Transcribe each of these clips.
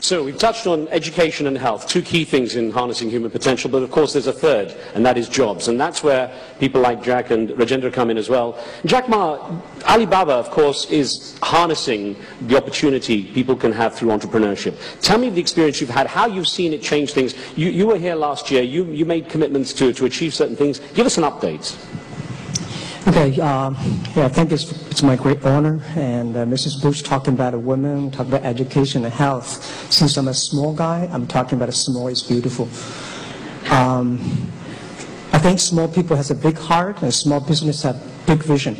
So we've touched on education and health, two key things in harnessing human potential, but of course there's a third, and that is jobs. And that's where people like Jack and Rajendra come in as well. Jack Ma, Alibaba, of course, is harnessing the opportunity people can have through entrepreneurship. Tell me the experience you've had, how you've seen it change things. You, you were here last year, you, you made commitments to, to achieve certain things. Give us an update. Okay, um, yeah, I think it's, it's my great honor. And uh, Mrs. Bush talking about a woman, talking about education and health. Since I'm a small guy, I'm talking about a small is beautiful. Um, I think small people has a big heart and small business have big vision.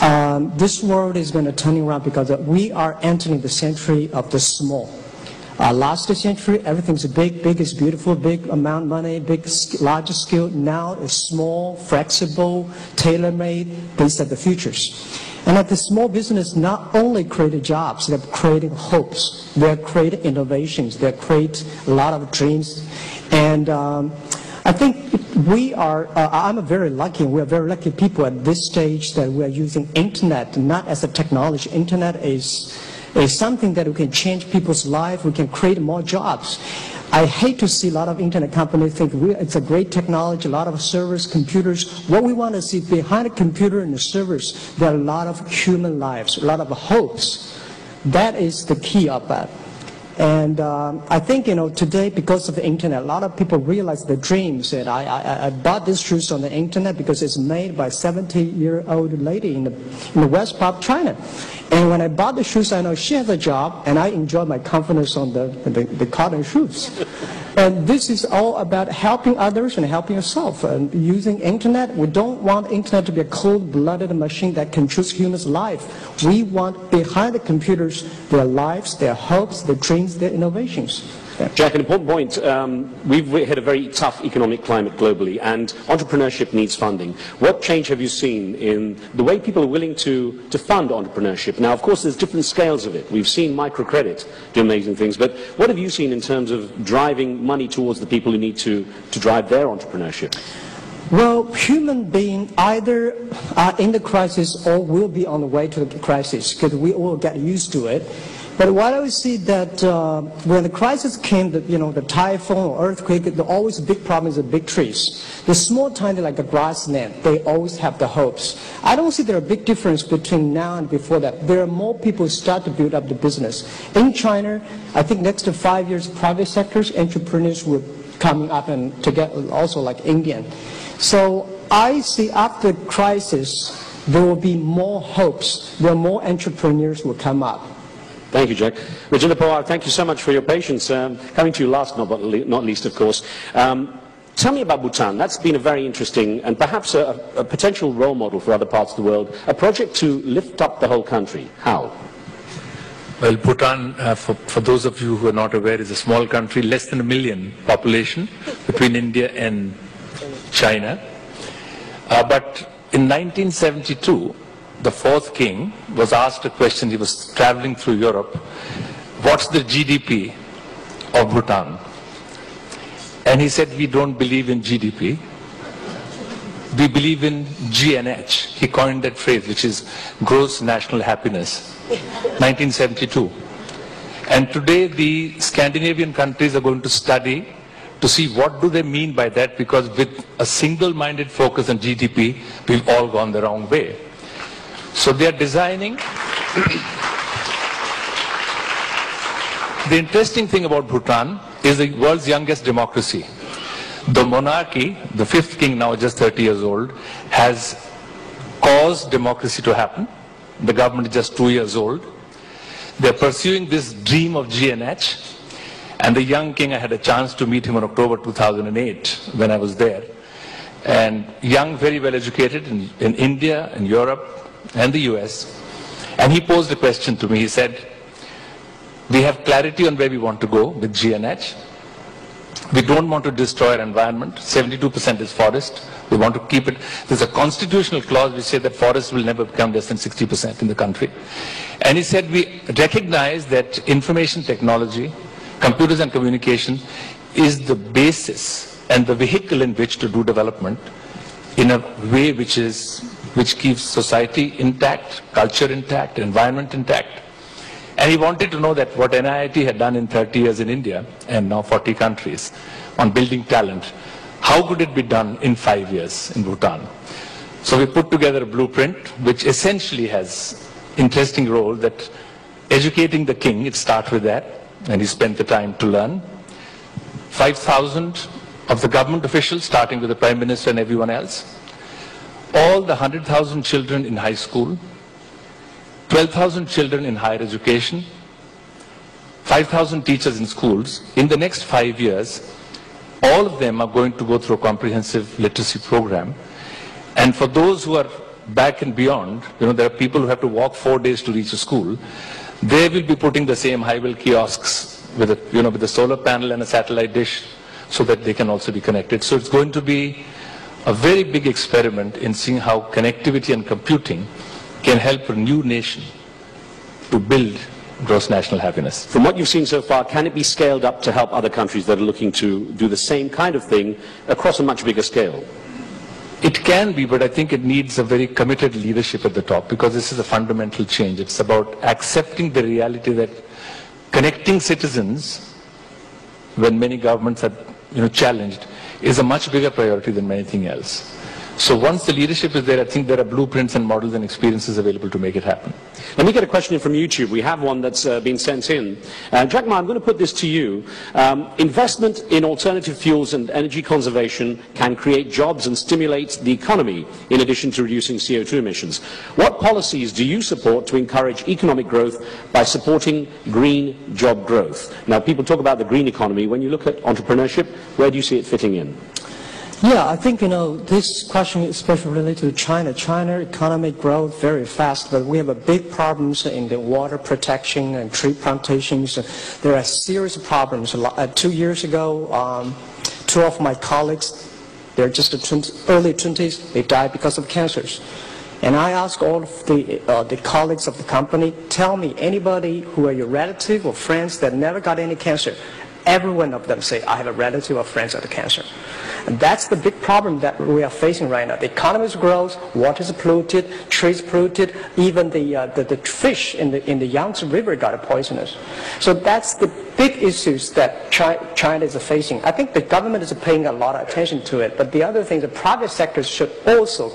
Um, this world is going to turn around because we are entering the century of the small. Uh, last century, everything's big, big is beautiful, big amount of money, big, larger scale. Now it's small, flexible, tailor-made. These are the futures. And that the small business not only create jobs, they're creating hopes. They're creating innovations. They create a lot of dreams. And um, I think we are, uh, I'm a very lucky, we're very lucky people at this stage that we are using internet, not as a technology. Internet is is something that we can change people's life. We can create more jobs. I hate to see a lot of internet companies think it's a great technology, a lot of servers, computers. What we want to see behind a computer and the servers, there are a lot of human lives, a lot of hopes. That is the key of that. And um, I think, you know, today, because of the internet, a lot of people realize the dreams that I, I, I bought these shoes on the internet because it's made by a 70-year-old lady in the, in the west part of China. And when I bought the shoes, I know she has a job, and I enjoy my confidence on the, the, the cotton shoes. And this is all about helping others and helping yourself. And using internet, we don't want internet to be a cold-blooded machine that controls humans' life. We want behind the computers their lives, their hopes, their dreams, their innovations. Jack, an important point. Um, we've hit a very tough economic climate globally, and entrepreneurship needs funding. What change have you seen in the way people are willing to, to fund entrepreneurship? Now, of course, there's different scales of it. We've seen microcredit do amazing things, but what have you seen in terms of driving money towards the people who need to, to drive their entrepreneurship? Well, human being either are in the crisis or will be on the way to the crisis because we all get used to it. But what I see that uh, when the crisis came, the, you know, the typhoon or earthquake, the always big problem is the big trees. The small, tiny, like a grassland, they always have the hopes. I don't see there a big difference between now and before that. There are more people start to build up the business. In China, I think next to five years, private sectors, entrepreneurs will coming up and to get also like Indian. So I see after crisis, there will be more hopes. There are more entrepreneurs will come up. Thank you, Jack. Rajendra Pawar, thank you so much for your patience. Um, coming to you last, not, not least, of course. Um, tell me about Bhutan. That's been a very interesting and perhaps a, a, potential role model for other parts of the world. A project to lift up the whole country. How? Well, Bhutan, uh, for, for those of you who are not aware, is a small country, less than a million population between India and China. Uh, but in 1972, the fourth king was asked a question, he was traveling through Europe, what's the GDP of Bhutan? And he said, we don't believe in GDP. We believe in GNH. He coined that phrase, which is gross national happiness, 1972. And today the Scandinavian countries are going to study to see what do they mean by that because with a single-minded focus on GDP, we've all gone the wrong way. So they are designing. the interesting thing about Bhutan is the world's youngest democracy. The monarchy, the fifth king now just 30 years old, has caused democracy to happen. The government is just two years old. They're pursuing this dream of GNH. And the young king, I had a chance to meet him in October 2008 when I was there. And young, very well educated in, in India and Europe, and the US. And he posed a question to me. He said, we have clarity on where we want to go with GNH. We don't want to destroy our environment. 72% is forest. We want to keep it. There's a constitutional clause which says that forests will never become less than 60% in the country. And he said we recognize that information technology, computers and communication is the basis and the vehicle in which to do development in a way which is which keeps society intact, culture intact, environment intact. And he wanted to know that what NIIT had done in 30 years in India and now 40 countries on building talent, how could it be done in five years in Bhutan? So we put together a blueprint which essentially has interesting role that educating the king, it starts with that, and he spent the time to learn. 5,000 of the government officials, starting with the Prime Minister and everyone else. All the 100,000 children in high school, 12,000 children in higher education, 5,000 teachers in schools. In the next five years, all of them are going to go through a comprehensive literacy program. And for those who are back and beyond, you know, there are people who have to walk four days to reach a school. They will be putting the same high-well kiosks with a, you know, with a solar panel and a satellite dish so that they can also be connected. So it's going to be a very big experiment in seeing how connectivity and computing can help a new nation to build gross national happiness. From what you've seen so far, can it be scaled up to help other countries that are looking to do the same kind of thing across a much bigger scale? It can be, but I think it needs a very committed leadership at the top because this is a fundamental change. It's about accepting the reality that connecting citizens when many governments are you know, challenged is a much bigger priority than anything else. So once the leadership is there, I think there are blueprints and models and experiences available to make it happen. Let me get a question in from YouTube. We have one that's uh, been sent in. Uh, Jack Ma, I'm going to put this to you. Um, investment in alternative fuels and energy conservation can create jobs and stimulate the economy in addition to reducing CO2 emissions. What policies do you support to encourage economic growth by supporting green job growth? Now, people talk about the green economy. When you look at entrepreneurship, where do you see it fitting in? Yeah, I think, you know, this question is especially related to China. China economic growth very fast, but we have a big problems in the water protection and tree plantations. There are serious problems. Uh, two years ago, um, two of my colleagues, they're just early 20s, they died because of cancers. And I ask all of the, uh, the colleagues of the company, tell me anybody who are your relative or friends that never got any cancer. Every one of them say, I have a relative or friends that have cancer. And that's the big problem that we are facing right now. The economy is grows, water is polluted, trees polluted, even the, uh, the, the, fish in the, in the Yangtze River got poisonous. So that's the big issues that China is facing. I think the government is paying a lot of attention to it, but the other thing, the private sector should also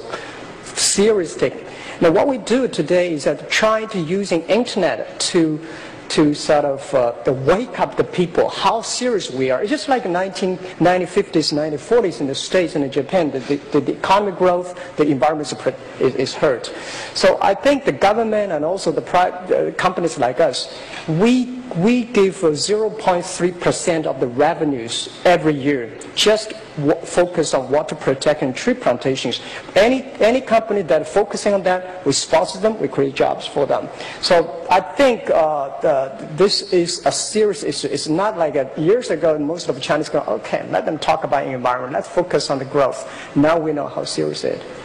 seriously take. Now what we do today is that try to using internet to to sort of uh, wake up the people how serious we are. It's just like 1950s, 1940s in the States and in Japan, the, the, the economic growth, the environment is, is, hurt. So I think the government and also the uh, companies like us, we, we give 0.3% of the revenues every year just focus on water protection tree plantations. Any, any company that is focusing on that, we sponsor them, we create jobs for them. So I think uh, the, this is a serious issue. It's not like a, years ago, most of the Chinese go, okay, let them talk about environment. Let's focus on the growth. Now we know how serious it is.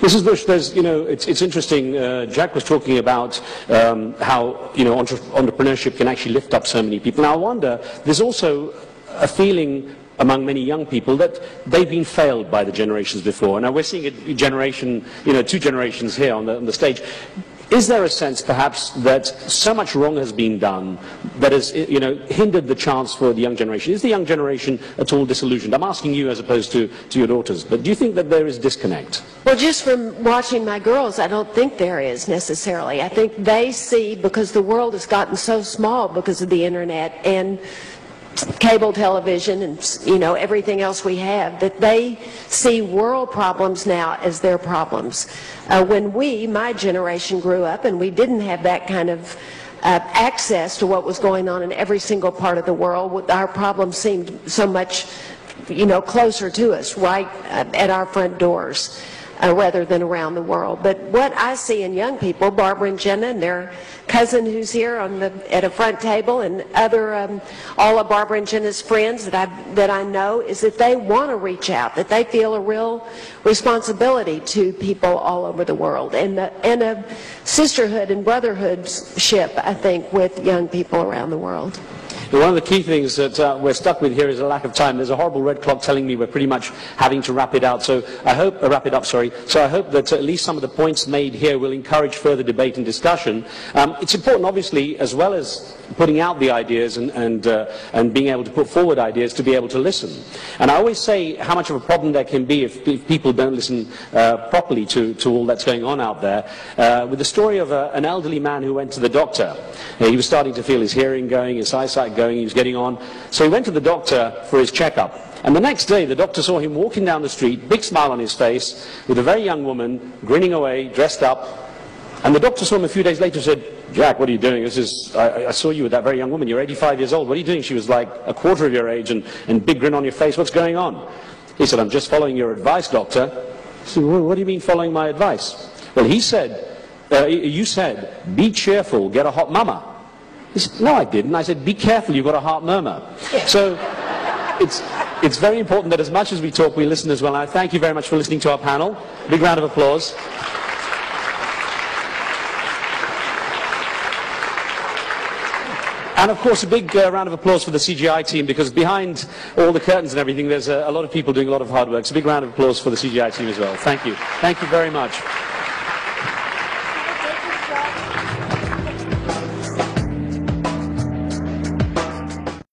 Mrs. Bush, there's, you know, it's, it's interesting. Uh, Jack was talking about um, how, you know, entre- entrepreneurship can actually lift up so many people. Now, I wonder, there's also a feeling among many young people that they've been failed by the generations before. Now we're seeing a generation, you know, two generations here on the, on the stage. Is there a sense, perhaps, that so much wrong has been done that has, you know, hindered the chance for the young generation? Is the young generation at all disillusioned? I'm asking you as opposed to, to your daughters, but do you think that there is disconnect? Well, just from watching my girls, I don't think there is necessarily. I think they see, because the world has gotten so small because of the internet and cable television and you know everything else we have that they see world problems now as their problems. Uh, when we my generation grew up and we didn't have that kind of uh, access to what was going on in every single part of the world our problems seemed so much you know closer to us right uh, at our front doors uh, rather than around the world. But what I see in young people, Barbara and Jenna and their cousin who's here on the, at a front table and other, um, all of Barbara and Jenna's friends that I, that I know, is that they want to reach out, that they feel a real responsibility to people all over the world and, the, and a sisterhood and brotherhoodship, I think, with young people around the world. One of the key things that uh, we're stuck with here is a lack of time. There's a horrible red clock telling me we're pretty much having to wrap it out. So I hope, uh, wrap it up, sorry. So I hope that at least some of the points made here will encourage further debate and discussion. Um, it's important, obviously, as well as putting out the ideas and, and, uh, and being able to put forward ideas, to be able to listen. And I always say how much of a problem there can be if, if people don't listen uh, properly to, to all that's going on out there. Uh, with the story of a, an elderly man who went to the doctor. Uh, he was starting to feel his hearing going, his eyesight going, he was getting on. So he went to the doctor for his checkup. And the next day, the doctor saw him walking down the street, big smile on his face, with a very young woman, grinning away, dressed up. And the doctor saw him a few days later and said, Jack, what are you doing? This is, I, I saw you with that very young woman. You're 85 years old. What are you doing? She was like a quarter of your age and, and big grin on your face. What's going on? He said, I'm just following your advice, doctor. He said, "Well, what do you mean following my advice? Well, he said, uh, you said, be cheerful, get a hot mama. He said, no, I didn't. I said, be careful, you've got a heart murmur. So it's, it's very important that as much as we talk, we listen as well. And I thank you very much for listening to our panel. Big round of applause. And of course, a big uh, round of applause for the CGI team because behind all the curtains and everything, there's a, a lot of people doing a lot of hard work. So a big round of applause for the CGI team as well. Thank you. Thank you very much.